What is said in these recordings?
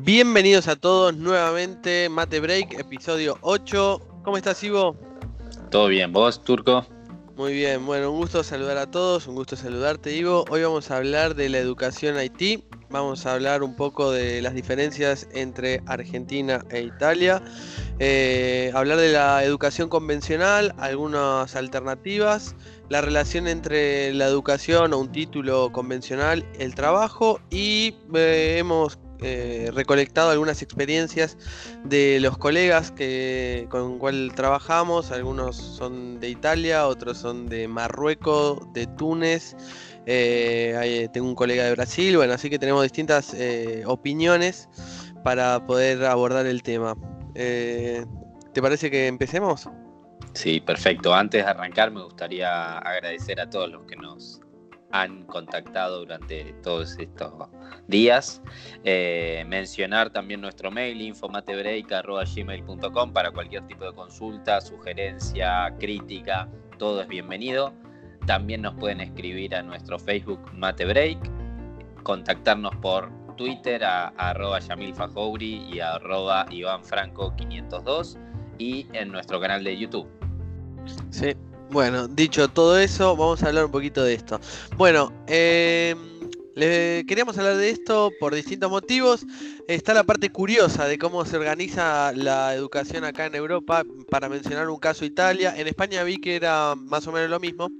Bienvenidos a todos nuevamente, Mate Break, episodio 8. ¿Cómo estás, Ivo? Todo bien, ¿vos, Turco? Muy bien, bueno, un gusto saludar a todos, un gusto saludarte, Ivo. Hoy vamos a hablar de la educación Haití, vamos a hablar un poco de las diferencias entre Argentina e Italia, eh, hablar de la educación convencional, algunas alternativas, la relación entre la educación o un título convencional, el trabajo y eh, hemos eh, recolectado algunas experiencias de los colegas que, con cual trabajamos. Algunos son de Italia, otros son de Marruecos, de Túnez. Tengo un colega de Brasil, bueno, así que tenemos distintas opiniones para poder abordar el tema. ¿Te parece que empecemos? Sí, perfecto. Antes de arrancar me gustaría agradecer a todos los que nos han contactado durante todos estos días. Eh, mencionar también nuestro mail infomatebreak.gmail.com para cualquier tipo de consulta, sugerencia, crítica, todo es bienvenido. También nos pueden escribir a nuestro Facebook Matebreak, contactarnos por Twitter a, arroba Yamil y a arroba Iván Franco 502 y en nuestro canal de YouTube. Sí, bueno, dicho todo eso, vamos a hablar un poquito de esto. Bueno, eh, queríamos hablar de esto por distintos motivos. Está la parte curiosa de cómo se organiza la educación acá en Europa. Para mencionar un caso Italia. En España vi que era más o menos lo mismo.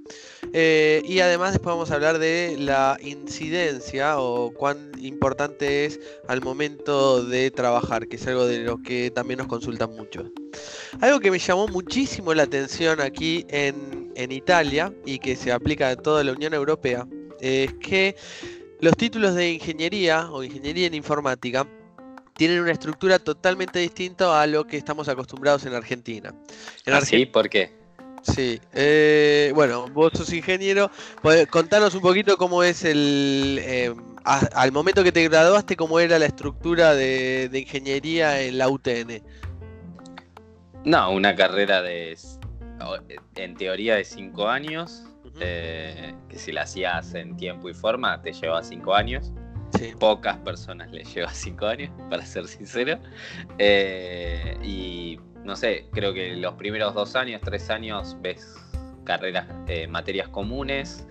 Eh, y además después vamos a hablar de la incidencia o cuán importante es al momento de trabajar, que es algo de lo que también nos consultan mucho. Algo que me llamó muchísimo la atención aquí en, en Italia y que se aplica a toda la Unión Europea es que los títulos de ingeniería o ingeniería en informática tienen una estructura totalmente distinta a lo que estamos acostumbrados en Argentina. En ¿Ah, ¿Sí? ¿Por qué? Sí, eh, bueno, vos sos ingeniero, contanos un poquito cómo es el, eh, al momento que te graduaste, cómo era la estructura de, ingeniería en la UTN. No, una carrera de, en teoría de cinco años, eh, que si la hacías en tiempo y forma te lleva cinco años. Pocas personas le lleva cinco años, para ser sincero. Eh, y no sé, creo que los primeros dos años, tres años, ves carreras, eh, materias comunes,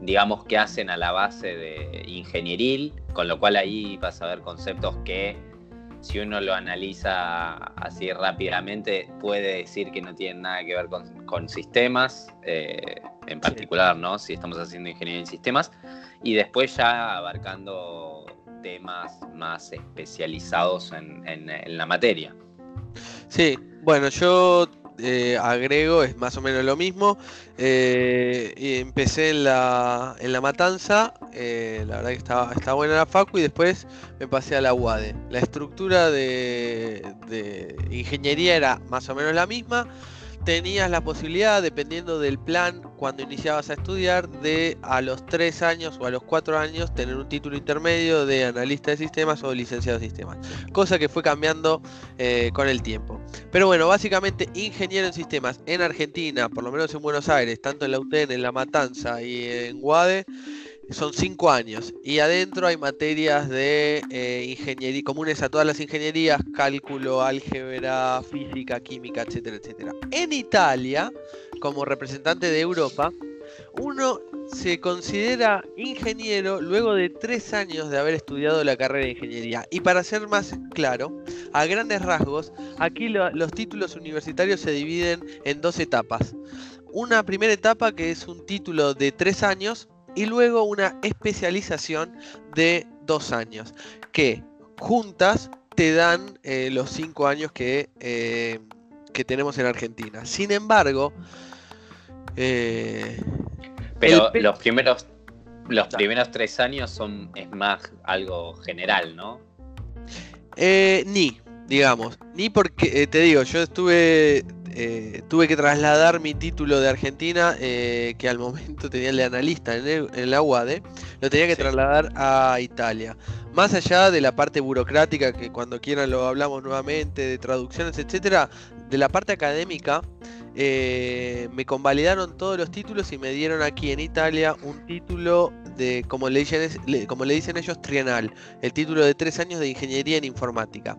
digamos que hacen a la base de ingenieril, con lo cual ahí vas a ver conceptos que si uno lo analiza así rápidamente, puede decir que no tienen nada que ver con, sistemas, eh, en particular, ¿no? Si estamos haciendo ingeniería en sistemas, y después ya abarcando temas más especializados en la materia. Sí, bueno, yo eh, agrego, es más o menos lo mismo. Eh, empecé en la, en la Matanza, eh, la verdad que estaba, estaba buena la Facu y después me pasé a la UADE. La estructura de, de ingeniería era más o menos la misma tenías la posibilidad, dependiendo del plan, cuando iniciabas a estudiar, de a los 3 años o a los 4 años tener un título intermedio de analista de sistemas o licenciado de sistemas. Cosa que fue cambiando eh, con el tiempo. Pero bueno, básicamente ingeniero en sistemas en Argentina, por lo menos en Buenos Aires, tanto en la UTN, en La Matanza y en Guade, son cinco años y adentro hay materias de eh, ingeniería comunes a todas las ingenierías, cálculo, álgebra, física, química, etcétera, etcétera. En Italia, como representante de Europa, uno se considera ingeniero luego de tres años de haber estudiado la carrera de ingeniería. Y para ser más claro, a grandes rasgos, aquí los títulos universitarios se dividen en dos etapas. Una primera etapa que es un título de tres años y luego una especialización de dos años, que juntas te dan eh, los cinco años que, eh, que, tenemos en Argentina. Sin embargo, eh, pero los primeros los primeros tres años son es más algo general, ¿no? ni, digamos, ni porque te digo, yo estuve eh, tuve que trasladar mi título de Argentina, eh, que al momento tenía el de analista en, la UADE, lo tenía que trasladar a Italia. Más allá de la parte burocrática, que cuando quieran lo hablamos nuevamente, de traducciones, etcétera, de la parte académica, eh, me convalidaron todos los títulos y me dieron aquí en Italia un título de, como le dicen, como le dicen ellos, trienal, el título de tres años de ingeniería en informática.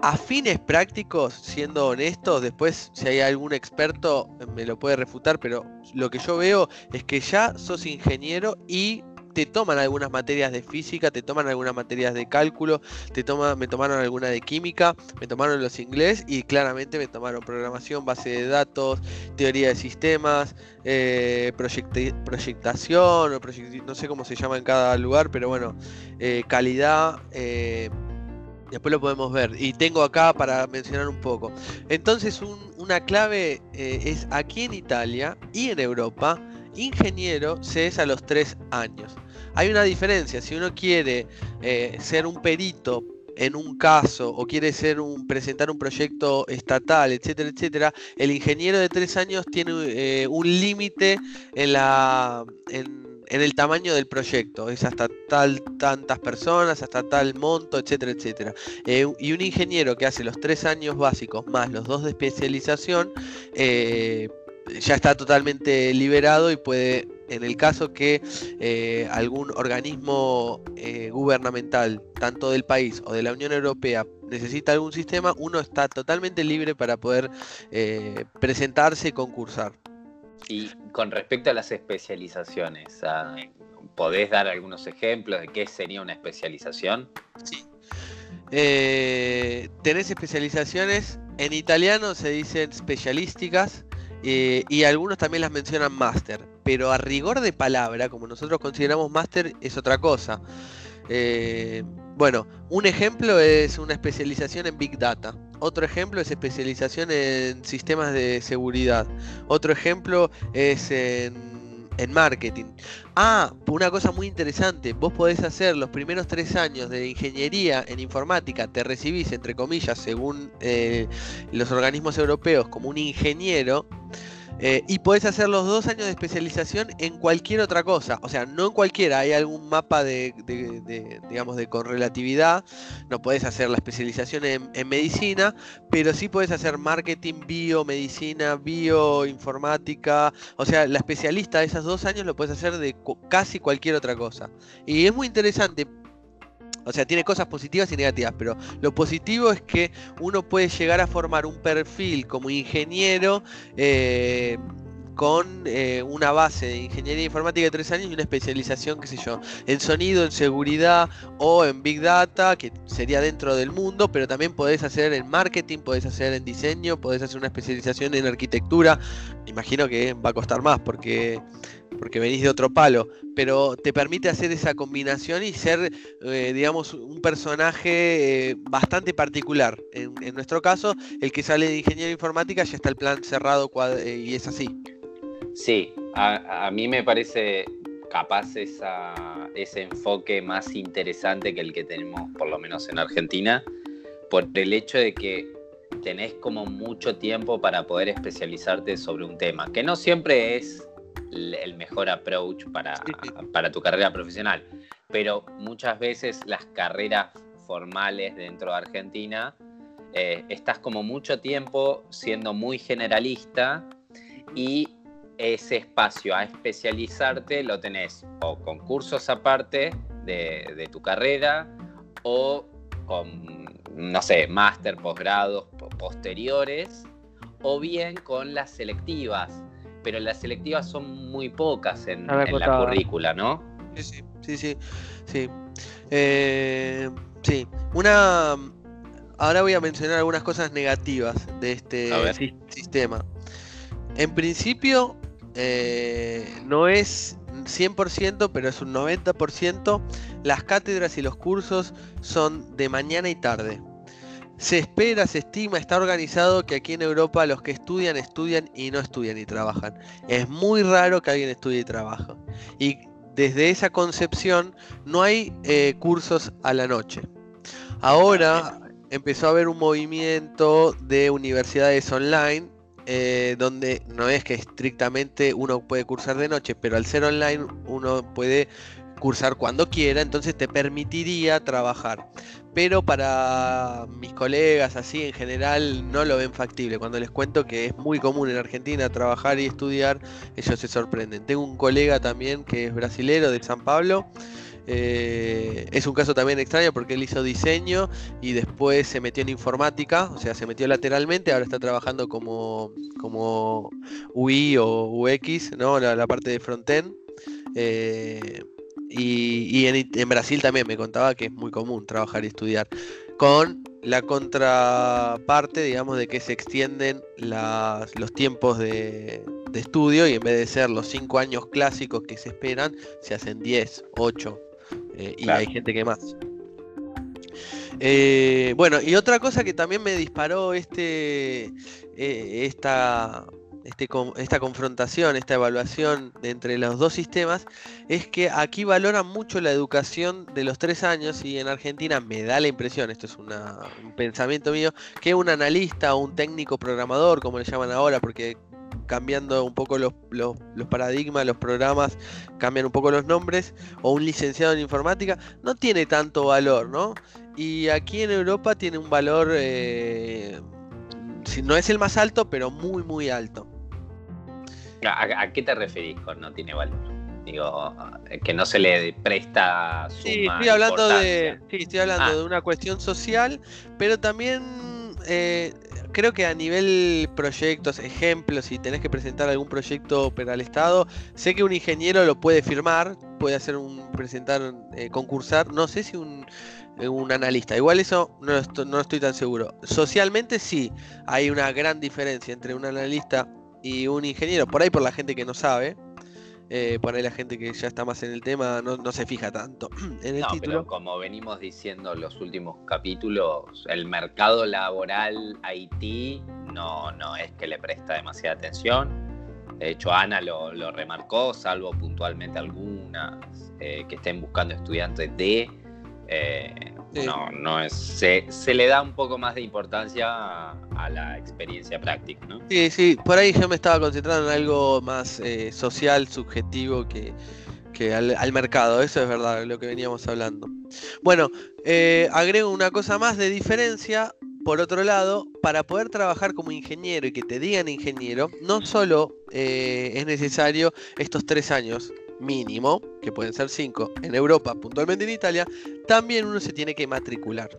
A fines prácticos, siendo honestos, después si hay algún experto me lo puede refutar, pero lo que yo veo es que ya sos ingeniero y te toman algunas materias de física, te toman algunas materias de cálculo, te toma, me tomaron alguna de química, me tomaron los inglés y claramente me tomaron programación, base de datos, teoría de sistemas, eh, proyectación, o no sé cómo se llama en cada lugar, pero bueno, eh, calidad. Eh, después lo podemos ver. Y tengo acá para mencionar un poco. Entonces, una clave es aquí en Italia y en Europa, ingeniero se es a los tres años. Hay una diferencia, si uno quiere eh, ser un perito en un caso o quiere ser un, presentar un proyecto estatal, etcétera, etcétera, el ingeniero de tres años tiene eh, un límite en la el tamaño del proyecto, es hasta tal tantas personas, hasta tal monto, etcétera, etcétera. Eh, y un ingeniero que hace los tres años básicos más los dos de especialización, ya está totalmente liberado y puede en el caso que eh, algún organismo eh, gubernamental, tanto del país o de la Unión Europea, necesita algún sistema, uno está totalmente libre para poder eh, presentarse y concursar. Y con respecto a las especializaciones, ah, ¿podés dar algunos ejemplos de qué sería una especialización? Sí. tenés especializaciones, en italiano se dicen especialísticas, y algunos también las mencionan máster pero a rigor de palabra, como nosotros consideramos máster, es otra cosa. Eh, bueno, un ejemplo es una especialización en Big Data. Otro ejemplo es especialización en sistemas de seguridad. Otro ejemplo es en, marketing. Ah, una cosa muy interesante, vos podés hacer los primeros tres años de ingeniería en informática, te recibís, entre comillas, según eh, los organismos europeos, como un ingeniero. Eh, y podés hacer los dos años de especialización en cualquier otra cosa. O sea, no en cualquiera. Hay algún mapa de, digamos, de correlatividad. No podés hacer la especialización en, medicina, pero sí podés hacer marketing, biomedicina, bioinformática. O sea, la especialista de esos dos años lo puedes hacer de casi cualquier otra cosa. Y es muy interesante o sea, tiene cosas positivas y negativas, pero lo positivo es que uno puede llegar a formar un perfil como ingeniero eh, con eh, una base de ingeniería informática de tres años y una especialización, qué sé yo, en sonido, en seguridad o en big data, que sería dentro del mundo, pero también podés hacer en marketing, podés hacer en diseño, podés hacer una especialización en arquitectura. Imagino que va a costar más porque porque venís de otro palo, pero te permite hacer esa combinación y ser, eh, digamos, un personaje eh, bastante particular. En, nuestro caso, el que sale de ingeniería informática ya está el plan cerrado eh, y es así. Sí, a, mí me parece capaz ese enfoque más interesante que el que tenemos, por lo menos en Argentina, por el hecho de que tenés como mucho tiempo para poder especializarte sobre un tema, que no siempre es el mejor approach para, para tu carrera profesional. Pero muchas veces las carreras formales dentro de Argentina, eh, estás como mucho tiempo siendo muy generalista y ese espacio a especializarte lo tenés o con cursos aparte de, de tu carrera o con, no sé, máster, posgrados posteriores o bien con las selectivas pero las selectivas son muy pocas en, la currícula, ¿no? Sí, sí, sí, sí. Sí. Eh, sí. Una. Ahora voy a mencionar algunas cosas negativas de este sistema. En principio, eh, no es 100%, pero es un 90%. Las cátedras y los cursos son de mañana y tarde. Se espera, se estima, está organizado que aquí en Europa los que estudian, estudian y no estudian y trabajan. Es muy raro que alguien estudie y trabaje. Y desde esa concepción no hay eh, cursos a la noche. Ahora empezó a haber un movimiento de universidades online eh, donde no es que estrictamente uno puede cursar de noche, pero al ser online uno puede cursar cuando quiera, entonces te permitiría trabajar. Pero para mis colegas así en general no lo ven factible. Cuando les cuento que es muy común en Argentina trabajar y estudiar, ellos se sorprenden. Tengo un colega también que es brasilero de San Pablo. Eh, es un caso también extraño porque él hizo diseño y después se metió en informática, o sea, se metió lateralmente, ahora está trabajando como, como UI o UX, ¿no? la, parte de frontend. Eh, y, en, Brasil también me contaba que es muy común trabajar y estudiar. Con la contraparte, digamos, de que se extienden los tiempos de, estudio y en vez de ser los 5 años clásicos que se esperan, se hacen 10, 8 eh, y hay gente que más. Eh, bueno, y otra cosa que también me disparó este, eh, esta, este, esta confrontación, esta evaluación entre los dos sistemas, es que aquí valoran mucho la educación de los tres años y en Argentina me da la impresión, esto es un pensamiento mío, que un analista o un técnico programador, como le llaman ahora, porque cambiando un poco los, paradigmas, los programas, cambian un poco los nombres, o un licenciado en informática, no tiene tanto valor, ¿no? Y aquí en Europa tiene un valor, eh, no es el más alto, pero muy, muy alto. ¿A, qué te referís con no tiene valor? Digo, que no se le presta suma sí, estoy hablando de Sí, estoy hablando ah. de una cuestión social, pero también eh, creo que a nivel proyectos, ejemplos, si tenés que presentar algún proyecto para el Estado, sé que un ingeniero lo puede firmar, puede hacer un presentar, eh, concursar, no sé si un, un analista. Igual eso no, no estoy tan seguro. Socialmente sí, hay una gran diferencia entre un analista y un ingeniero, por ahí por la gente que no sabe, eh, por ahí la gente que ya está más en el tema no, se fija tanto en el título. Pero como venimos diciendo en los últimos capítulos, el mercado laboral Haití no, no es que le presta demasiada atención. De hecho, Ana lo, remarcó, salvo puntualmente algunas eh, que estén buscando estudiantes de. Eh, no, no es. Se, le da un poco más de importancia a, la experiencia práctica, ¿no? Sí, sí, por ahí yo me estaba concentrando en algo más eh, social, subjetivo que, al, mercado. Eso es verdad, lo que veníamos hablando. Bueno, eh, agrego una cosa más de diferencia. Por otro lado, para poder trabajar como ingeniero y que te digan ingeniero, no solo eh, es necesario estos tres años mínimo, que pueden ser 5 en Europa, puntualmente en Italia, también uno se tiene que matricular.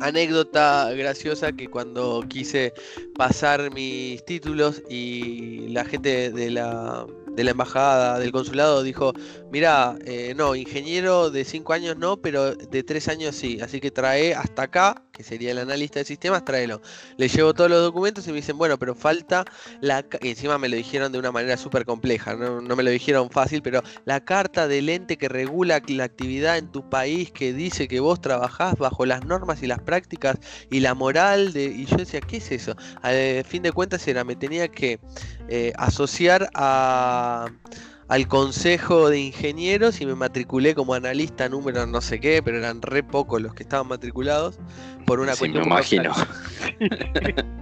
Anécdota graciosa que cuando quise pasar mis títulos y la gente de la de la embajada, del consulado, dijo, mira, eh, no, ingeniero de 5 años no, pero de 3 años sí, así que trae hasta acá, que sería el analista de sistemas, tráelo. Le llevo todos los documentos y me dicen, bueno, pero falta la... Y encima me lo dijeron de una manera súper compleja, ¿no? me lo dijeron fácil, pero la carta del ente que regula la actividad en tu país, que dice que vos trabajás bajo las normas y las prácticas y la moral de... Y yo decía, ¿qué es eso? Al fin de cuentas era, me tenía que eh, asociar a, al consejo de ingenieros y me matriculé como analista número no sé qué, pero eran re pocos los que estaban matriculados por una cuestión. Me imagino.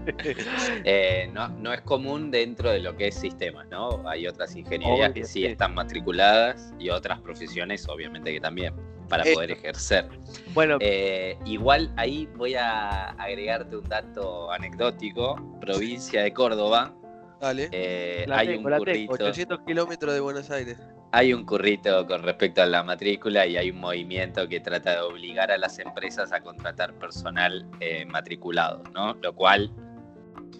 Eh, no, es común dentro de lo que es sistemas, ¿no? Hay otras ingenierías que sí, están matriculadas y otras profesiones, obviamente, que también, para poder ejercer. Bueno, eh, igual ahí voy a agregarte un dato anecdótico. Provincia de Córdoba, Dale. Eh, hay un currito. 800 kilómetros de Buenos Aires. Hay un currito con respecto a la matrícula y hay un movimiento que trata de obligar a las empresas a contratar personal eh, matriculado, ¿no? Lo cual.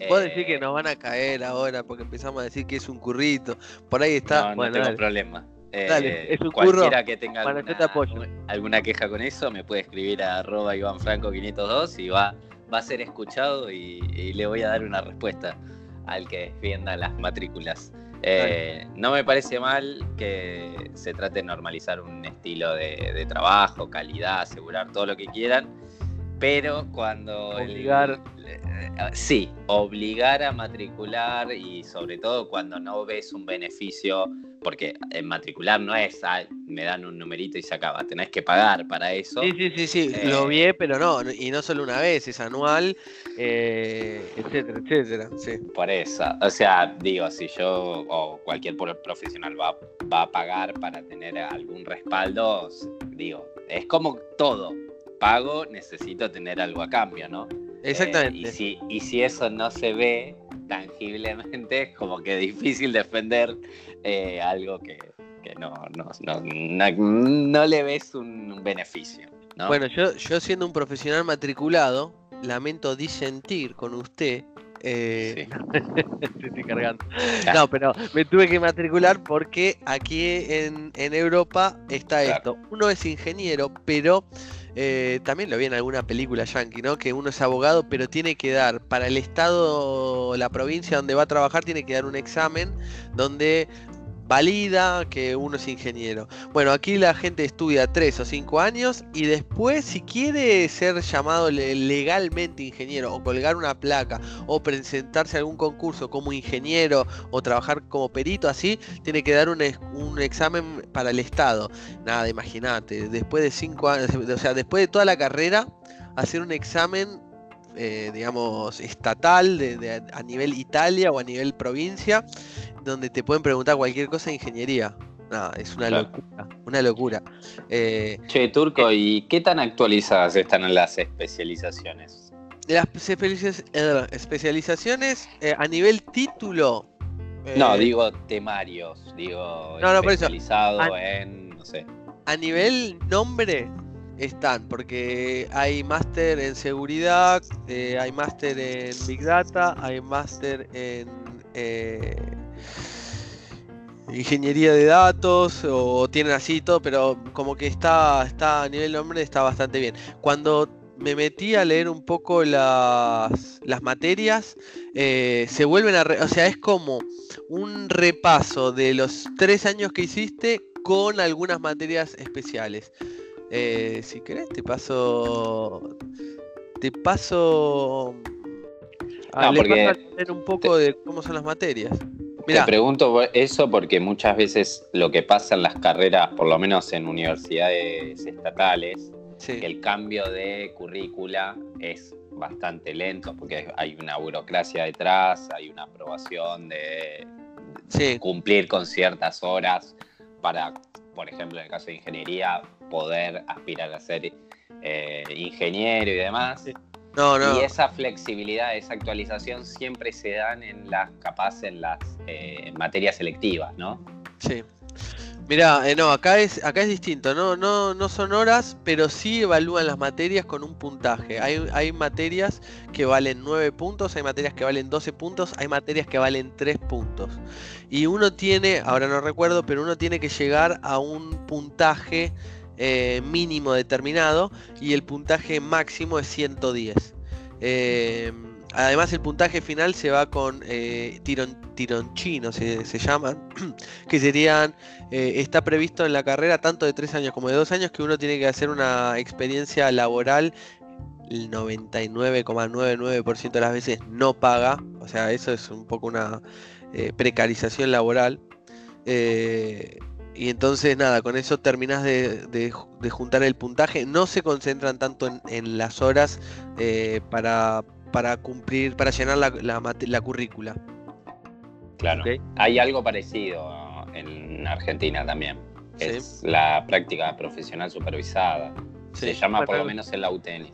Puedo decir que eh, nos van a caer ahora porque empezamos a decir que es un currito. Por ahí está. No, no tengo problema. Dale, es un cualquiera que tenga alguna, queja con eso me puede escribir a arroba Franco 502 y va, va a ser escuchado y le voy a dar una respuesta al que defienda las matrículas. Eh, no me parece mal que se trate de normalizar un estilo de, trabajo, calidad, asegurar todo lo que quieran, pero cuando... Obligar. Eh, sí, obligar a matricular y sobre todo cuando no ves un beneficio, porque en matricular no es, me dan un numerito y se acaba, tenés que pagar para eso. Sí, sí, sí, sí, lo eh, vi, pero no, y no solo una vez, es anual, eh, etcétera, etcétera. Sí. Por eso, o sea, digo, si yo o cualquier profesional va, va a pagar para tener algún respaldo, digo, es como todo, pago, necesito tener algo a cambio, ¿no? Exactamente. Eh, y, si, y si eso no se ve tangiblemente, es como que difícil defender eh, algo que, no, no, le ves un beneficio. Bueno, yo, yo siendo un profesional matriculado, lamento disentir con usted eh, estoy cargando. No, pero me tuve que matricular porque aquí en, Europa está esto. Uno es ingeniero, pero eh, también lo vi en alguna película yankee, ¿no? Que uno es abogado, pero tiene que dar para el estado, la provincia donde va a trabajar, tiene que dar un examen donde valida que uno es ingeniero. Bueno, aquí la gente estudia tres o cinco años y después si quiere ser llamado legalmente ingeniero o colgar una placa o presentarse a algún concurso como ingeniero o trabajar como perito así, tiene que dar un, examen para el Estado. Nada, imagínate, después de cinco años, o sea, después de toda la carrera, hacer un examen eh, digamos, estatal de, a nivel Italia o a nivel provincia donde te pueden preguntar cualquier cosa de ingeniería. No, es una locura, una locura. Eh, che, Turco, eh, ¿y qué tan actualizadas están las especializaciones? Las especializaciones eh, a nivel título. no, digo temarios, digo no, no, especializado en, no sé. A nivel nombre están, porque hay máster en seguridad, hay máster en Big Data, hay máster en ingeniería de datos o tienen así todo, pero como que está, está a nivel nombre está bastante bien. Cuando me metí a leer un poco las, las materias, eh, se vuelven a... o sea, es como un repaso de los tres años que hiciste con algunas materias especiales. Eh, si querés, te paso... Te paso... A, leer un poco de cómo son las materias. Te pregunto eso porque muchas veces lo que pasa en las carreras, por lo menos en universidades estatales, el cambio de currícula es bastante lento porque hay una burocracia detrás, hay una aprobación de, cumplir con ciertas horas para, por ejemplo, en el caso de ingeniería, poder aspirar a ser eh, ingeniero y demás. Y esa flexibilidad, esa actualización siempre se dan en las, capaz en las eh, materias selectivas, ¿no? Sí. Mira, eh, no, acá es, acá es distinto, ¿no? No, no son horas, pero sí evalúan las materias con un puntaje. Hay, hay materias que valen 9 puntos, hay materias que valen 12 puntos, hay materias que valen 3 puntos. Y uno tiene, ahora no recuerdo, pero uno tiene que llegar a un puntaje eh, mínimo determinado y el puntaje máximo es 110. Eh, además el puntaje final se va con eh, tiron, tironchino, se, llaman, que serían, está previsto en la carrera tanto de 3 años como de 2 años que uno tiene que hacer una experiencia laboral el 99,99% de las veces no paga, o sea, eso es un poco una precarización laboral. Y entonces nada, con eso terminas de, juntar el puntaje. No se concentran tanto en, las horas eh, para, para, cumplir, para llenar la, la, currícula. Claro. Hay algo parecido en Argentina también. Es la práctica profesional supervisada. Se llama por lo menos el UTN.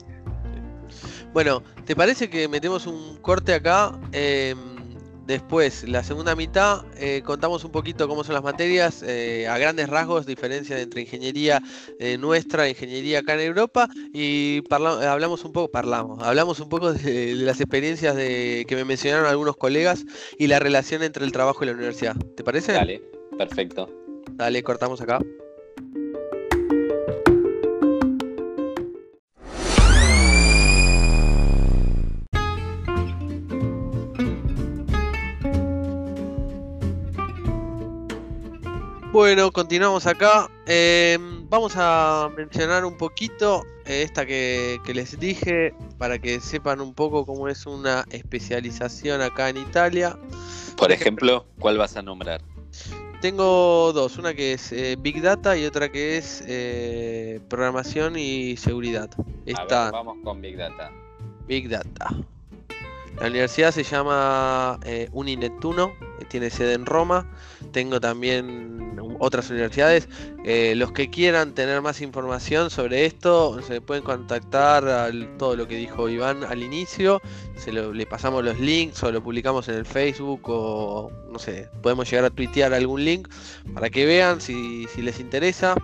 Bueno, ¿te parece que metemos un corte acá? Eh, Después, la segunda mitad, eh, contamos un poquito cómo son las materias, eh, a grandes rasgos, diferencia entre ingeniería eh, nuestra, ingeniería acá en Europa, y hablamos un poco, parlamos, hablamos un poco de, las experiencias de, que me mencionaron algunos colegas y la relación entre el trabajo y la universidad. ¿Te parece? Dale, perfecto. Dale, cortamos acá. Bueno, continuamos acá. Em, vamos a mencionar un poquito eh, esta que, les dije para que sepan un poco cómo es una especialización acá en Italia. Por ejemplo, ¿cuál vas a nombrar? Tengo dos, una que es eh, Big Data y otra que es eh, programación y seguridad. vamos con Big Data. Big Data. La universidad se llama eh, Uninettuno, tiene sede en Roma. Tengo también otras universidades. Eh, los que quieran tener más información sobre esto, se pueden contactar a todo lo que dijo Iván al inicio. Se le pasamos los links o lo publicamos en el Facebook o no sé, podemos llegar a tuitear algún link para que vean si, si les interesa.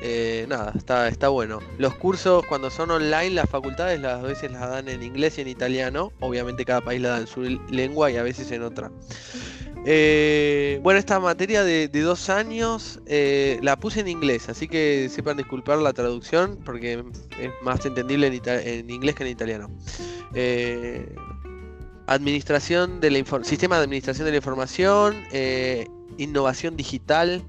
Eh, nada, está, está bueno. Los cursos cuando son online, las facultades las veces las dan en inglés y en italiano. Obviamente cada país la da en su lengua y a veces en otra. Eh, bueno, esta materia de, dos años eh, la puse en inglés, así que sepan disculpar la traducción porque es más entendible en, inglés que en italiano. administración de sistema de administración de la información, innovación digital,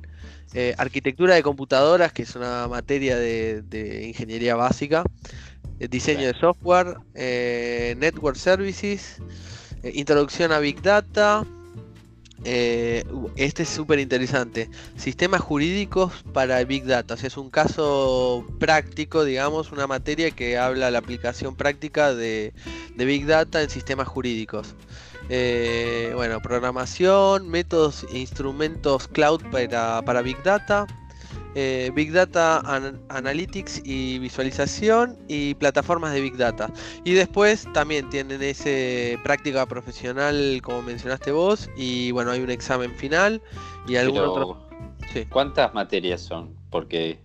eh, arquitectura de computadoras, que es una materia de, ingeniería básica, eh, diseño de software, eh, network services, introducción a Big Data. Este es súper interesante. Sistemas jurídicos para Big Data. O sea, es un caso práctico, digamos, una materia que habla la aplicación práctica de Big Data en sistemas jurídicos. Eh, bueno, programación, métodos e instrumentos cloud para, Big Data. Eh, Big Data Analytics y visualización y plataformas de Big Data. Y después también tienen ese práctica profesional como mencionaste vos y bueno, hay un examen final y algún otro... ¿Cuántas materias son? Porque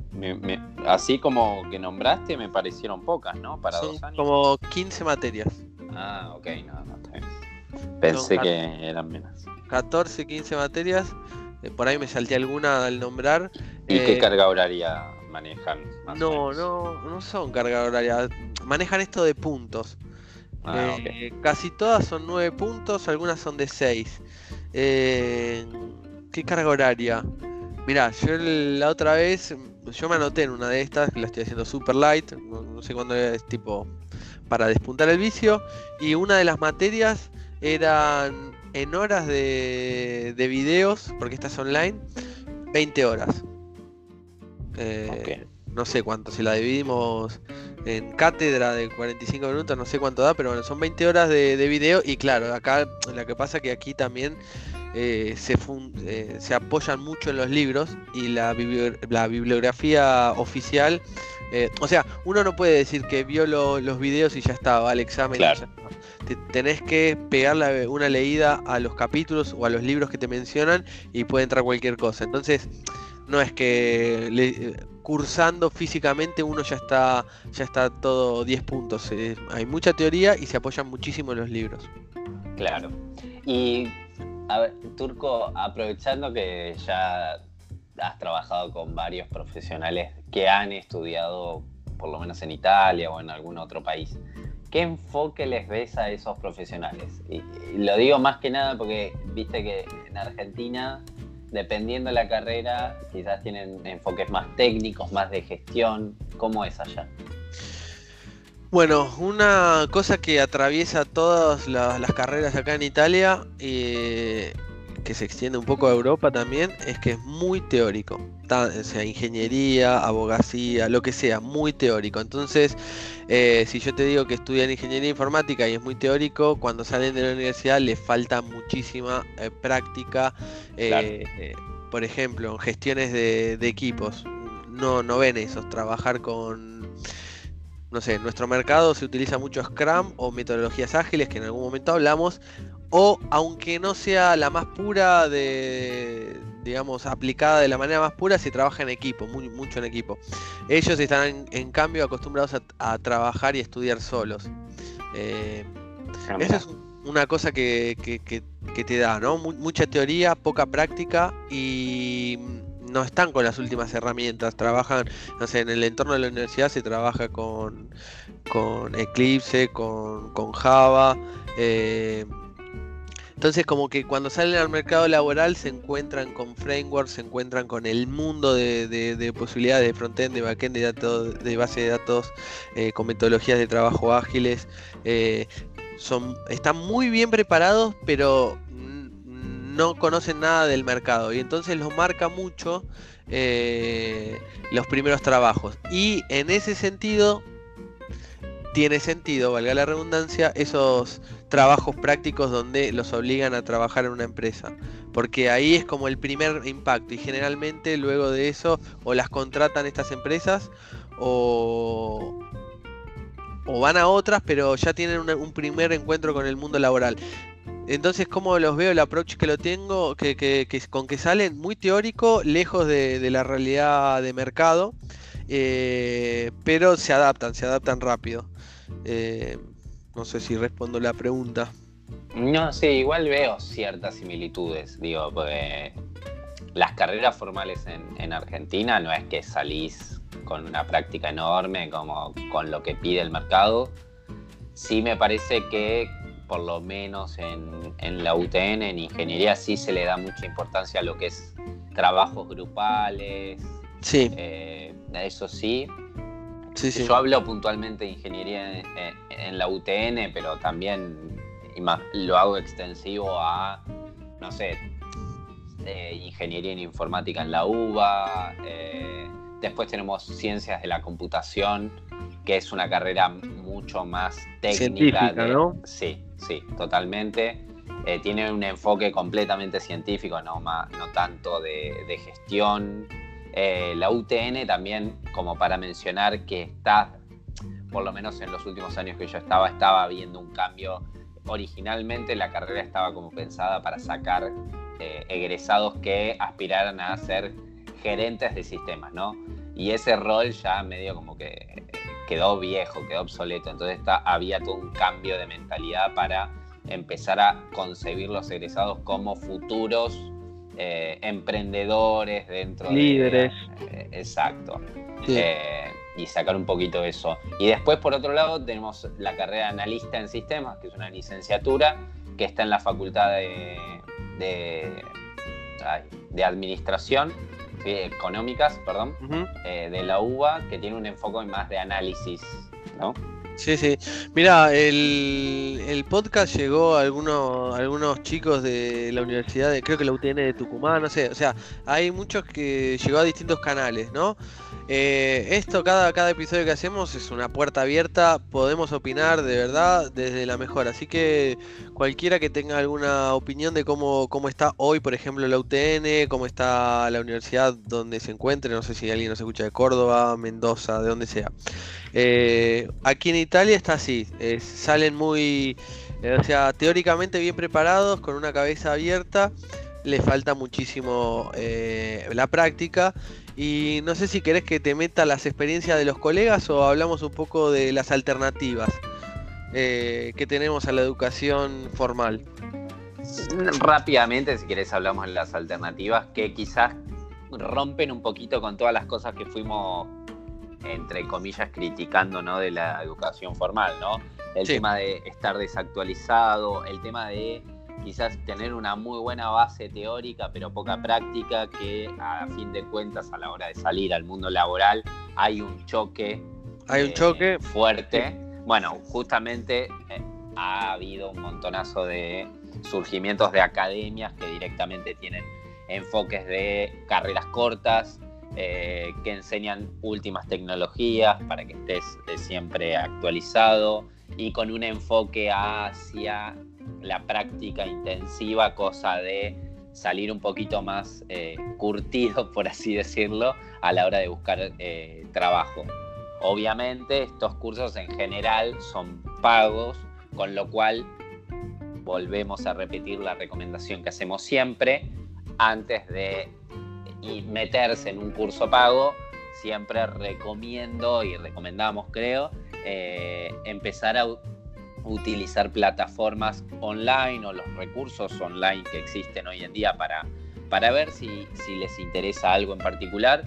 así como que nombraste me parecieron pocas, ¿no? Para dos años. Como 15 materias. Ah, ok, no, no, está bien. Pensé que eran menos. 14, 15 materias. Eh, por ahí me salté alguna al nombrar. ¿Y qué eh, carga horaria manejan? no, no, no son carga horaria. Manejan esto de puntos. Ah, eh, casi todas son 9 puntos, algunas son de 6. ¿Qué carga horaria? Mirá, yo la otra vez, yo me anoté en una de estas, que la estoy haciendo super light, no, sé cuándo es tipo para despuntar el vicio, y una de las materias eran en horas de, de videos, porque esta es online, 20 horas. Eh, no sé cuánto, si la dividimos en cátedra de 45 minutos, no sé cuánto da, pero bueno, son 20 horas de, de video y claro, acá lo que pasa que aquí también eh, se, eh, se apoyan mucho en los libros y la, la bibliografía oficial o sea, uno no puede decir que vio los videos y ya estaba, al examen. Claro tenés que pegarle una leída a los capítulos o a los libros que te mencionan y puede entrar cualquier cosa. Entonces, no es que cursando físicamente uno ya está ya está todo 10 puntos. Eh, hay mucha teoría y se apoyan muchísimo en los libros. Claro. Y Turco, aprovechando que ya has trabajado con varios profesionales que han estudiado por lo menos en Italia o en algún otro país. ¿Qué enfoque les ves a esos profesionales? Y, lo digo más que nada porque viste que en Argentina, dependiendo de la carrera, quizás tienen enfoques más técnicos, más de gestión. ¿Cómo es allá? Bueno, una cosa que atraviesa todas las, carreras acá en Italia y que se extiende un poco a Europa también, es que es muy teórico. O sea, ingeniería, abogacía, lo que sea, muy teórico. Entonces, eh, si yo te digo que estudian ingeniería informática y es muy teórico, cuando salen de la universidad les falta muchísima eh, práctica. Eh, por ejemplo, en gestiones de, de, equipos. No, no ven eso, trabajar con no sé, en nuestro mercado se utiliza mucho Scrum o metodologías ágiles, que en algún momento hablamos, o aunque no sea la más pura de, digamos, aplicada de la manera más pura, se trabaja en equipo, muy, mucho en equipo. Ellos están en, cambio acostumbrados a, trabajar y estudiar solos. Eh, eso es una cosa que, te da, ¿no? mucha teoría, poca práctica y no están con las últimas herramientas, trabajan, no sé, en el entorno de la universidad se trabaja con, con Eclipse, con, con Java. Eh, Entonces como que cuando salen al mercado laboral se encuentran con frameworks, se encuentran con el mundo de, posibilidades de frontend, de backend, de, datos, de base de datos, eh, con metodologías de trabajo ágiles. Eh, son, están muy bien preparados, pero no conocen nada del mercado. Y entonces los marca mucho eh, los primeros trabajos. Y en ese sentido, tiene sentido, valga la redundancia, esos trabajos prácticos donde los obligan a trabajar en una empresa. Porque ahí es como el primer impacto y generalmente luego de eso o las contratan estas empresas o, o van a otras, pero ya tienen un primer encuentro con el mundo laboral. Entonces, como los veo, el approach que lo tengo, que, con que salen muy teórico, lejos de, la realidad de mercado, eh, pero se adaptan, se adaptan rápido. Eh, no sé si respondo la pregunta. No, sí, igual veo ciertas similitudes, digo, porque las carreras formales en, Argentina no es que salís con una práctica enorme como con lo que pide el mercado. Sí me parece que por lo menos en, la UTN, en ingeniería, sí se le da mucha importancia a lo que es trabajos grupales. Sí. Eh, eso sí. sí, Yo hablo puntualmente de ingeniería en, la UTN, pero también lo hago extensivo a, no sé, eh, ingeniería en informática en la UBA. Eh, después tenemos ciencias de la computación, que es una carrera mucho más técnica. ¿no? Sí, sí, totalmente. Eh, tiene un enfoque completamente científico, no, no tanto de, gestión. Eh, la UTN también, como para mencionar que está, por lo menos en los últimos años que yo estaba, estaba viendo un cambio. Originalmente la carrera estaba como pensada para sacar eh, egresados que aspiraran a ser gerentes de sistemas, ¿no? Y ese rol ya medio como que quedó viejo, quedó obsoleto. Entonces está, había todo un cambio de mentalidad para empezar a concebir los egresados como futuros eh, emprendedores dentro líderes. de... Eh, exacto. Eh, y sacar un poquito eso. Y después, por otro lado, tenemos la carrera de analista en sistemas, que es una licenciatura que está en la facultad de, de, de administración económicas, perdón, eh, de la UBA, que tiene un enfoque más de análisis, ¿no? Sí, sí. Mira, el, podcast llegó a algunos, algunos chicos de la universidad, de, creo que la UTN de Tucumán, no sé. O sea, hay muchos que llegó a distintos canales, ¿no? Eh, esto, cada, cada episodio que hacemos es una puerta abierta, podemos opinar de verdad desde la mejor, así que cualquiera que tenga alguna opinión de cómo, cómo está hoy, por ejemplo, la UTN, cómo está la universidad donde se encuentre, no sé si alguien nos escucha de Córdoba, Mendoza, de donde sea. Eh, aquí en Italia está así, salen muy, eh, sea, teóricamente bien preparados, con una cabeza abierta, le falta muchísimo la práctica y no sé si querés que te meta las experiencias de los colegas o hablamos un poco de las alternativas eh, que tenemos a la educación formal. Rápidamente, si querés, hablamos de las alternativas que quizás rompen un poquito con todas las cosas que fuimos, entre comillas, criticando ¿no? de la educación formal, ¿no? El tema de estar desactualizado, el tema de quizás tener una muy buena base teórica pero poca práctica que a fin de cuentas a la hora de salir al mundo laboral hay un choque hay un choque. eh, fuerte bueno justamente eh, ha habido un montonazo de surgimientos de academias que directamente tienen enfoques de carreras cortas eh, que enseñan últimas tecnologías para que estés siempre actualizado y con un enfoque hacia la práctica intensiva, cosa de salir un poquito más eh, curtido, por así decirlo, a la hora de buscar eh, trabajo. Obviamente estos cursos en general son pagos, con lo cual volvemos a repetir la recomendación que hacemos siempre, antes de meterse en un curso pago, siempre recomiendo y recomendamos creo eh, empezar a utilizar plataformas online o los recursos online que existen hoy en día para, para ver si, les interesa algo en particular.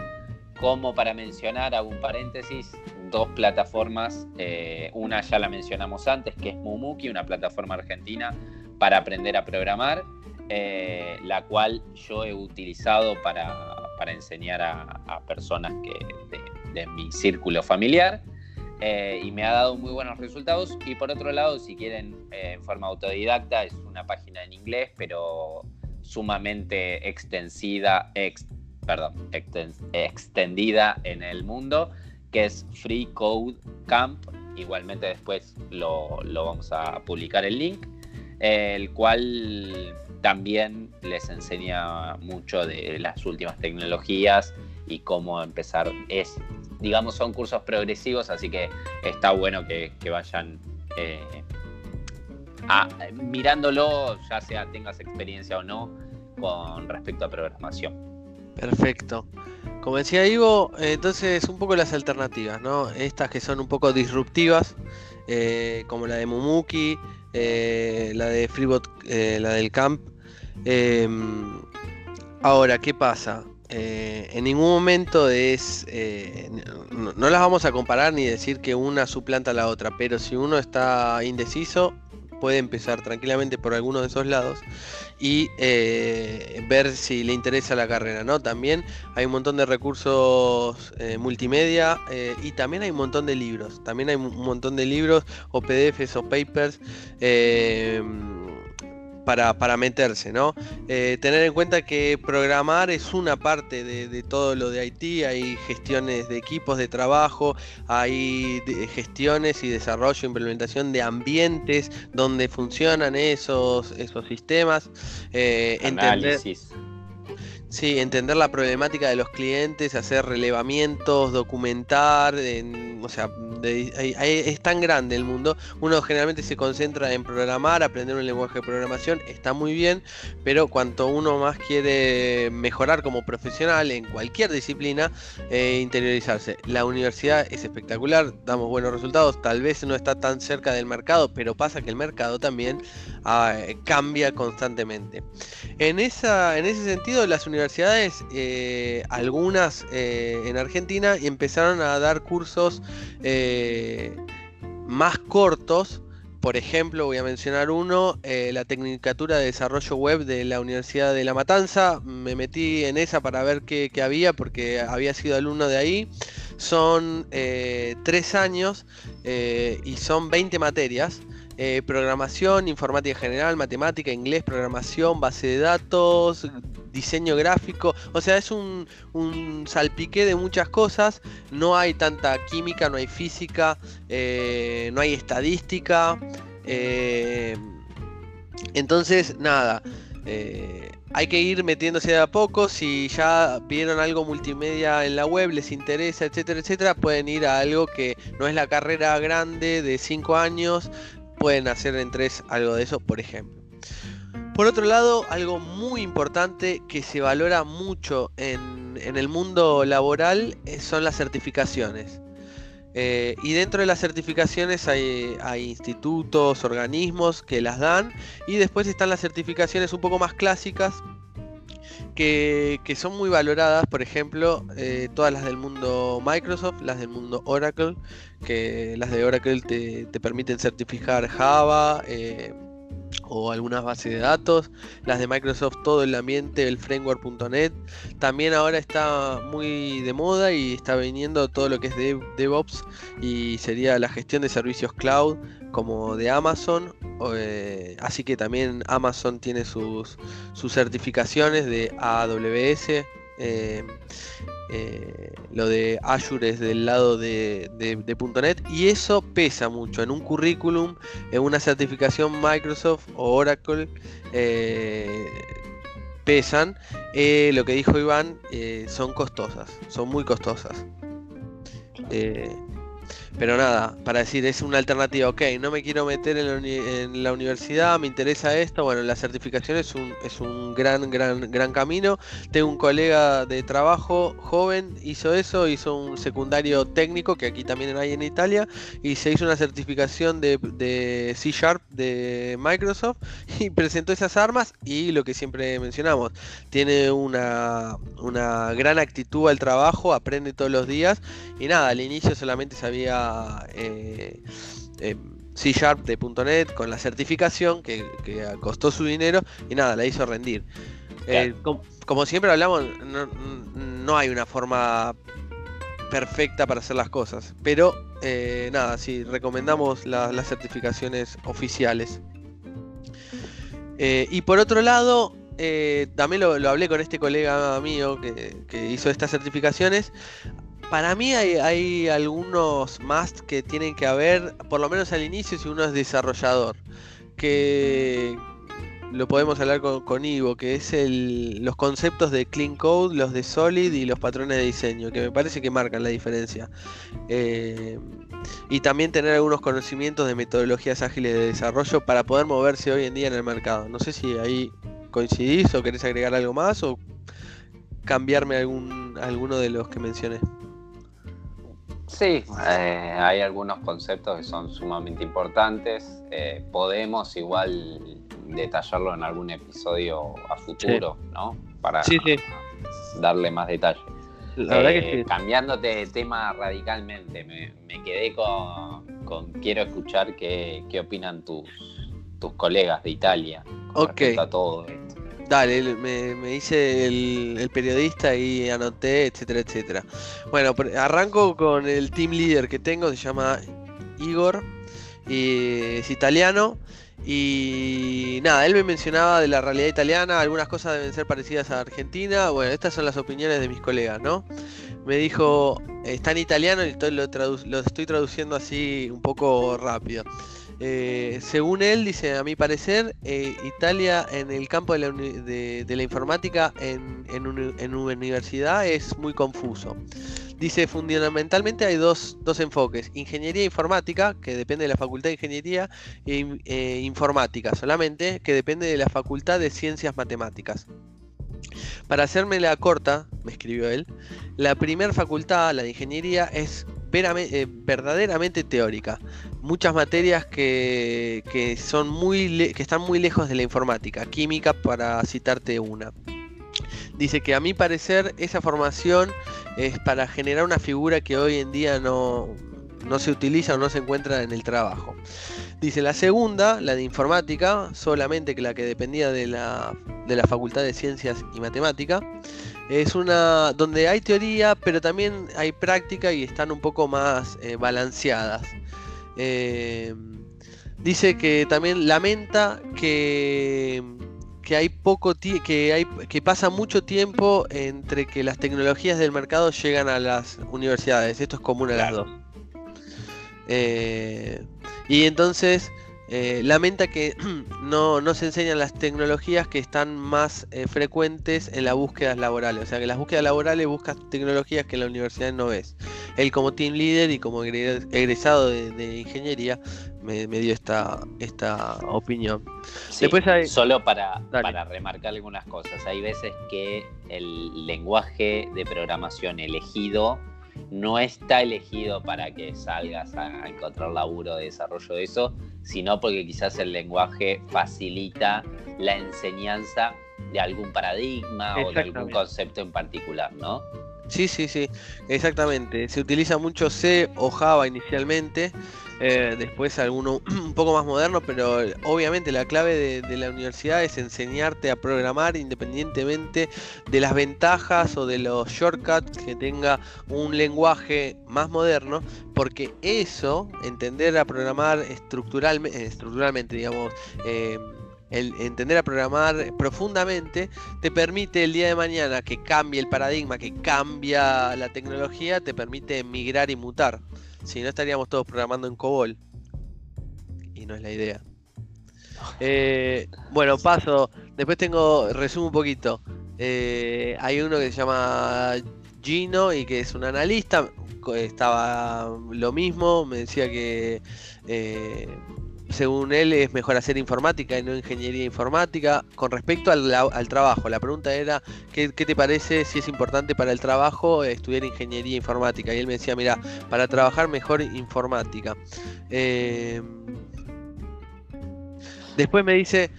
Como para mencionar, hago un paréntesis, dos plataformas, eh, una ya la mencionamos antes, que es Mumuki, una plataforma argentina para aprender a programar, eh, la cual yo he utilizado para, enseñar a, personas que, de, mi círculo familiar. Eh, y me ha dado muy buenos resultados. Y por otro lado, si quieren en forma autodidacta, es una página en inglés, pero sumamente extensida, perdón, extendida en el mundo, que es Free Code Camp. Igualmente después lo, vamos a publicar el link, el cual también les enseña mucho de las últimas tecnologías y cómo empezar. Es, digamos, son cursos progresivos, así que está bueno que, vayan eh, mirándolo, ya sea tengas experiencia o no, con respecto a programación. Perfecto. Como decía Ivo, eh, entonces un poco las alternativas, ¿no? Estas que son un poco disruptivas, eh, como la de Mumuki, la de Freebot, la del Camp. Em, ahora, ¿qué pasa? En ningún momento es. no, no, las vamos a comparar ni decir que una suplanta a la otra, pero si uno está indeciso, puede empezar tranquilamente por alguno de esos lados y eh, ver si le interesa la carrera, ¿no? También hay un montón de recursos eh, multimedia eh, y también hay un montón de libros, también hay un montón de libros o PDFs o papers para, meterse, ¿no? Eh, tener en cuenta que programar es una parte de, todo lo de IT, hay gestiones de equipos de trabajo, hay gestiones y desarrollo, implementación de ambientes donde funcionan esos, esos sistemas. Eh, Análisis. Sí, entender la problemática de los clientes, hacer relevamientos, documentar, o sea, es tan grande el mundo. Uno generalmente se concentra en programar, aprender un lenguaje de programación, está muy bien, pero cuanto uno más quiere mejorar como profesional en cualquier disciplina, eh, interiorizarse. La universidad es espectacular, damos buenos resultados, tal vez no está tan cerca del mercado, pero pasa que el mercado también ah, cambia constantemente. En, esa, en ese sentido, las universidades universidades, eh, algunas eh, en Argentina, empezaron a dar cursos eh, más cortos. Por ejemplo, voy a mencionar uno, la Tecnicatura de Desarrollo Web de la Universidad de La Matanza. Me metí en esa para ver qué había, porque había sido alumno de ahí. Son tres años y son 20 materias. Programación, informática general, matemática, inglés, programación, base de datos, diseño gráfico, o sea, es un, salpique de muchas cosas, no hay tanta química, no hay física, eh, no hay estadística, eh, entonces nada. Eh, hay que ir metiéndose de a poco. Si ya vieron algo multimedia en la web, les interesa, etcétera, etcétera, pueden ir a algo que no es la carrera grande de 5 años. Pueden hacer en 3 algo de eso, por ejemplo. Por otro lado, algo muy importante que se valora mucho en, el mundo laboral eh, son las certificaciones. Eh, y dentro de las certificaciones hay, institutos, organismos que las dan. Y después están las certificaciones un poco más clásicas que, son muy valoradas, por ejemplo, eh, todas las del mundo Microsoft, las del mundo Oracle, que las de Oracle te, permiten certificar Java, o algunas bases de datos, las de Microsoft, todo el ambiente, el framework.net. También ahora está muy de moda y está viniendo todo lo que es de DevOps y sería la gestión de servicios cloud como de Amazon. Eh, así que también Amazon tiene sus, sus certificaciones de AWS. Eh, eh, lo de Azure es del lado de, .NET y eso pesa mucho en un currículum, en una certificación Microsoft o Oracle. Pesan, lo que dijo Iván, son costosas, son muy costosas. Pero nada, para decir, es una alternativa, ok, no me quiero meter en la, universidad, me interesa esto, bueno, la certificación es un, es un gran, gran, gran camino. Tengo un colega de trabajo joven, hizo eso, hizo un secundario técnico, que aquí también hay en Italia, y se hizo una certificación de, C Sharp de Microsoft y presentó esas armas y lo que siempre mencionamos, tiene una, una gran actitud al trabajo, aprende todos los días y nada, al inicio solamente sabía eh, eh, C Sharp de .NET con la certificación que, costó su dinero y nada, la hizo rendir. Eh, como, siempre hablamos, no, hay una forma perfecta para hacer las cosas, pero nada, sí, recomendamos las certificaciones oficiales. y por otro lado, también lo, hablé con este colega mío que, que hizo estas certificaciones. Para mí hay, algunos más que tienen que haber, por lo menos al inicio, si uno es desarrollador, que lo podemos hablar con, Ivo, que es el, los conceptos de Clean Code, los de Solid y los patrones de diseño, que me parece que marcan la diferencia. Eh, y también tener algunos conocimientos de metodologías ágiles de desarrollo para poder moverse hoy en día en el mercado. No sé si ahí coincidís o querés agregar algo más o cambiarme algún, alguno de los que mencioné. Sí, eh, hay algunos conceptos que son sumamente importantes. Eh, podemos igual detallarlo en algún episodio a futuro, ¿no? Para darle más detalle. Eh, cambiándote de tema radicalmente, me, quedé con, quiero escuchar qué, opinan tus, tus colegas de Italia con respecto a todo esto. Dale, me, me hice el, periodista y anoté, etcétera, etcétera. Bueno, arranco con el team leader que tengo, se llama Igor, y es italiano. Y nada, él me mencionaba de la realidad italiana, algunas cosas deben ser parecidas a Argentina. Bueno, estas son las opiniones de mis colegas, ¿no? Me dijo, está en italiano y lo, lo estoy traduciendo así un poco rápido. Eh, según él, dice, a mi parecer, eh, Italia en el campo de la, informática en, en, universidad es muy confuso. Dice, fundamentalmente hay dos, enfoques, ingeniería informática, que depende de la Facultad de Ingeniería, e, e informática solamente, que depende de la Facultad de Ciencias Matemáticas. Para hacerme la corta, me escribió él, la primera facultad, la de ingeniería, es eh, verdaderamente teórica. Muchas materias que, son muy que están muy lejos de la informática, química para citarte una. Dice que a mi parecer esa formación es para generar una figura que hoy en día no, no se utiliza o no se encuentra en el trabajo. Dice la segunda, la de informática, solamente que la que dependía de la, de la Facultad de Ciencias y Matemática, es una donde hay teoría, pero también hay práctica y están un poco más eh, balanceadas. Eh, dice que también lamenta que, que hay poco que hay que pasa mucho tiempo entre que las tecnologías del mercado llegan a las universidades. Esto es común a las dos. Eh, y entonces eh, lamenta que no, no, se enseñan las tecnologías que están más eh, frecuentes en las búsquedas laborales. O sea que las búsquedas laborales buscan tecnologías que en la universidad no ves. Él como team leader y como egresado de, ingeniería me, dio esta, esta opinión. Solo para, para remarcar algunas cosas. Hay veces que el lenguaje de programación elegido no está elegido para que salgas a encontrar laburo de desarrollo de eso, sino porque quizás el lenguaje facilita la enseñanza de algún paradigma o de algún concepto en particular, ¿no? Sí, sí, sí, exactamente. Se utiliza mucho C o Java inicialmente, eh, después alguno un poco más moderno, pero obviamente la clave de, la universidad es enseñarte a programar independientemente de las ventajas o de los shortcuts que tenga un lenguaje más moderno, porque eso, entender a programar estructuralmente, estructuralmente digamos, eh, el entender a programar profundamente te permite el día de mañana que cambie el paradigma, que cambia la tecnología, te permite migrar y mutar. Si no estaríamos todos programando en COBOL. Y no es la idea. Eh, bueno, paso. Después tengo, resumo un poquito. Eh, hay uno que se llama Gino y que es un analista. Estaba lo mismo, me decía que eh, según él es mejor hacer informática y no ingeniería informática. Con respecto al, trabajo, la pregunta era, ¿qué, te parece si es importante para el trabajo estudiar ingeniería informática? Y él me decía, mira, para trabajar mejor informática. Eh, después me dice,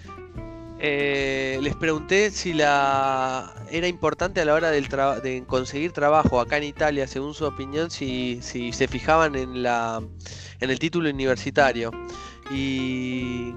eh, les pregunté si la era importante a la hora de conseguir trabajo acá en Italia, según su opinión, si, si se fijaban en, la, en el título universitario. Y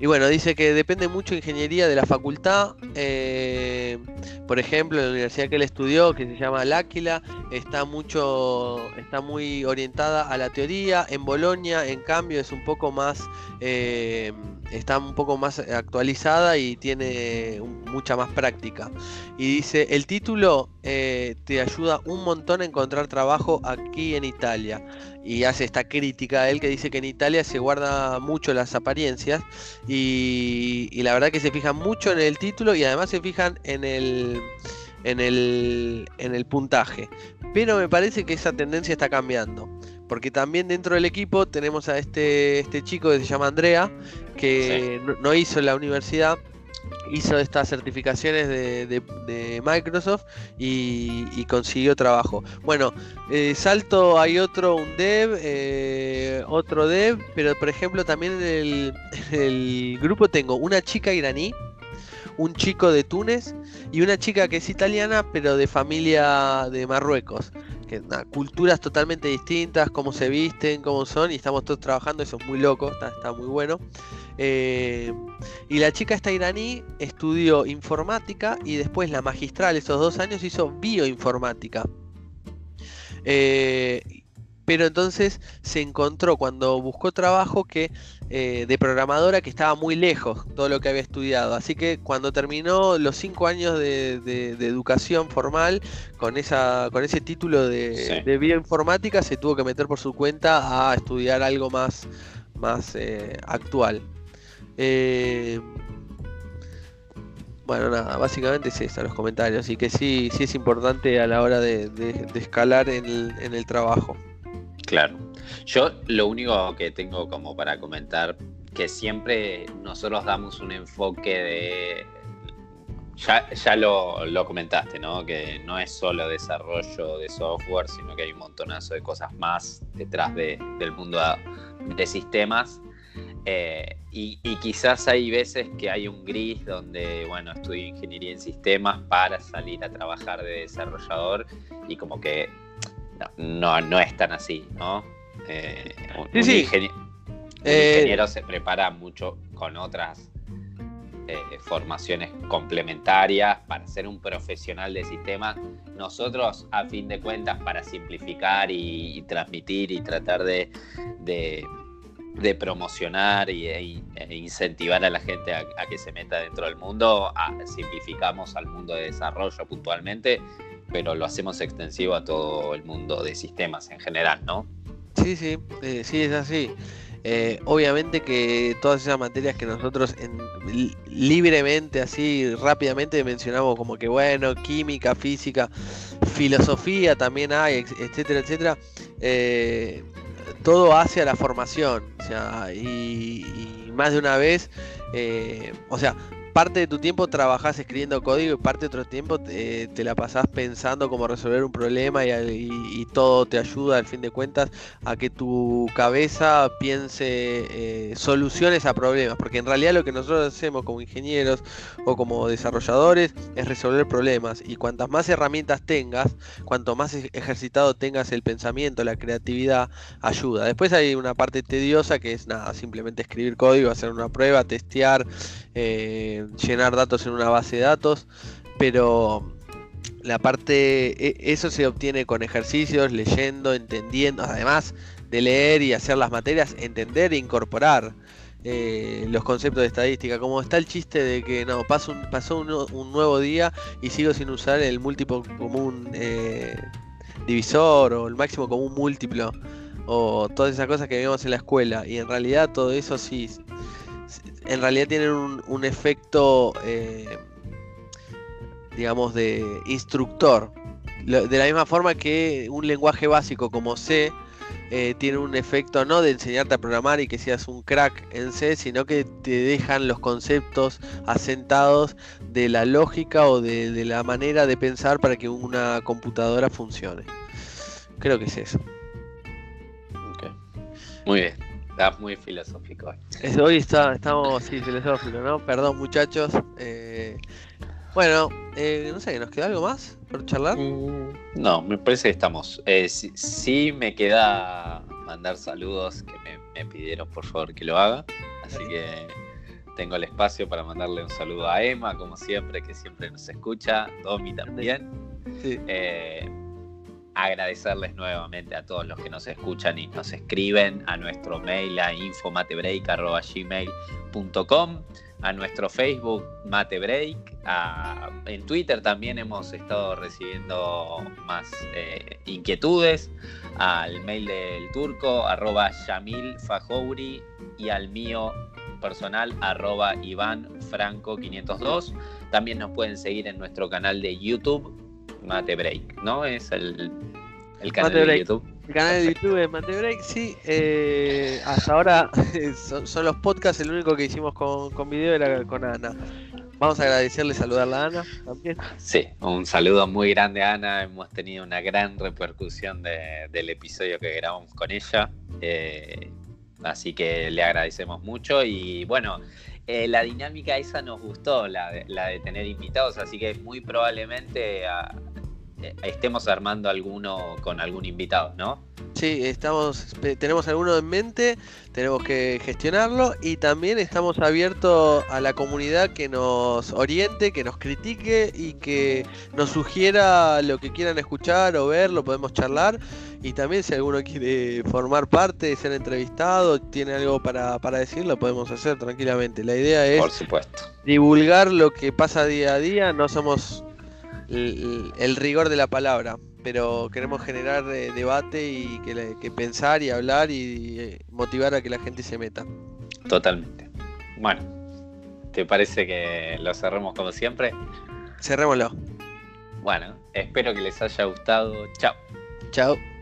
y bueno, dice que depende mucho ingeniería de la facultad. Eh, por ejemplo, la universidad que él estudió, que se llama L'Aquila, está mucho, está muy orientada a la teoría. En Bolonia, en cambio, es un poco más, eh, está un poco más actualizada y tiene mucha más práctica. Y dice, el título eh, te ayuda un montón a encontrar trabajo aquí en Italia y hace esta crítica a él que dice que en Italia se guarda mucho las apariencias y, la verdad que se fijan mucho en el título y además se fijan en el, en el, en el puntaje. Pero me parece que esa tendencia está cambiando. Porque también dentro del equipo tenemos a este, este chico que se llama Andrea, que no hizo la universidad, hizo estas certificaciones de, Microsoft y, consiguió trabajo. Bueno, eh, salto hay otro, un dev, eh, otro dev, pero por ejemplo también en el, grupo tengo una chica iraní, un chico de Túnez y una chica que es italiana pero de familia de Marruecos. Que, culturas totalmente distintas, cómo se visten, cómo son, y estamos todos trabajando, eso es muy loco, está muy bueno. Eh, y la chica esta iraní estudió informática y después la magistral, esos dos años, hizo bioinformática. Eh, pero entonces se encontró cuando buscó trabajo que eh, de programadora que estaba muy lejos todo lo que había estudiado. Así que cuando terminó los cinco años de, educación formal con esa con ese título de, de, bioinformática se tuvo que meter por su cuenta a estudiar algo más, más actual. Eh, bueno, nada, básicamente es eso, los comentarios. Y que sí, sí es importante a la hora de, escalar en el, trabajo. Claro. Yo lo único que tengo como para comentar, que siempre nosotros damos un enfoque de... Ya, ya lo, comentaste, ¿no? Que no es solo desarrollo de software, sino que hay un montonazo de cosas más detrás del mundo de sistemas eh, y, quizás hay veces que hay un gris donde, bueno, estudio ingeniería en sistemas para salir a trabajar de desarrollador y como que no, no, es tan así, ¿no? Eh, un, eh, ingeniero se prepara mucho con otras formaciones complementarias para ser un profesional de sistemas. Nosotros, a fin de cuentas, para simplificar y, transmitir y tratar de de promocionar y, e, e, incentivar a la gente a, que se meta dentro del mundo, simplificamos al mundo de desarrollo puntualmente, pero lo hacemos extensivo a todo el mundo de sistemas en general, ¿no? Sí, sí, eh, sí, es así. Eh, obviamente que todas esas materias que nosotros libremente, así rápidamente mencionamos como que bueno, química, física, filosofía también hay, etcétera, etcétera. Eh, todo hace a la formación. O sea, y, más de una vez, eh, o sea, parte de tu tiempo trabajás escribiendo código y parte de otro tiempo te, la pasás pensando cómo resolver un problema y, todo te ayuda al fin de cuentas a que tu cabeza piense eh, soluciones a problemas. Porque en realidad lo que nosotros hacemos como ingenieros o como desarrolladores es resolver problemas. Y cuantas más herramientas tengas, cuanto más ejercitado tengas el pensamiento, la creatividad, ayuda. Después hay una parte tediosa que es nada, simplemente escribir código, hacer una prueba, testear. Eh, llenar datos en una base de datos, pero la parte, e, eso se obtiene con ejercicios, leyendo, entendiendo, además de leer y hacer las materias, entender e incorporar eh, los conceptos de estadística. Como está el chiste de que no, pasó un, un, nuevo día y sigo sin usar el múltiplo común eh, divisor o el máximo común múltiplo o todas esas cosas que vemos en la escuela. Y en realidad todo eso sí en realidad tienen un, efecto, eh, digamos, de instructor. De la misma forma que un lenguaje básico como C eh, tiene un efecto no de enseñarte a programar y que seas un crack en C, sino que te dejan los conceptos asentados de la lógica o de, la manera de pensar para que una computadora funcione. Creo que es eso. Muy bien. Estás muy filosófico hoy. hoy está, estamos, sí, filosóficos, ¿no? Perdón, muchachos. Eh, bueno, eh, no sé, ¿nos queda algo más por charlar? Mm, no, me parece que estamos. Eh, sí, me queda mandar saludos que me, pidieron por favor que lo haga. Así que tengo el espacio para mandarle un saludo a Emma, como siempre, que siempre nos escucha. Domi también. Sí agradecerles nuevamente a todos los que nos escuchan y nos escriben a nuestro mail a infomatebreak.gmail.com a nuestro Facebook Matebreak, en Twitter también hemos estado recibiendo más eh, inquietudes, al mail del turco arroba Yamil Fajouri y al mío personal arroba Iván Franco 502. También nos pueden seguir en nuestro canal de YouTube Mate Break, ¿no? Es el, canal de YouTube. El canal de YouTube es Mate Break, sí. Eh, hasta ahora son, los podcasts, el único que hicimos con, con video era con Ana. Vamos a agradecerle saludarla a Ana también. Sí, un saludo muy grande a Ana. Hemos tenido una gran repercusión del episodio que grabamos con ella. Eh, así que le agradecemos mucho. Y bueno, eh, la dinámica esa nos gustó, la de, la de tener invitados, así que muy probablemente estemos armando alguno con algún invitado, ¿no? Sí, estamos, tenemos alguno en mente, tenemos que gestionarlo y también estamos abiertos a la comunidad que nos oriente, que nos critique y que nos sugiera lo que quieran escuchar o ver, lo podemos charlar. Y también si alguno quiere formar parte, ser entrevistado, tiene algo para, para decir, lo podemos hacer tranquilamente. La idea es Por supuesto. divulgar lo que pasa día a día, no somos el, rigor de la palabra, pero queremos generar eh, debate y que, pensar y hablar y, eh, motivar a que la gente se meta. Totalmente. Bueno, ¿te parece que lo cerremos como siempre? Cerrémoslo. Bueno, espero que les haya gustado. Chao. Chao.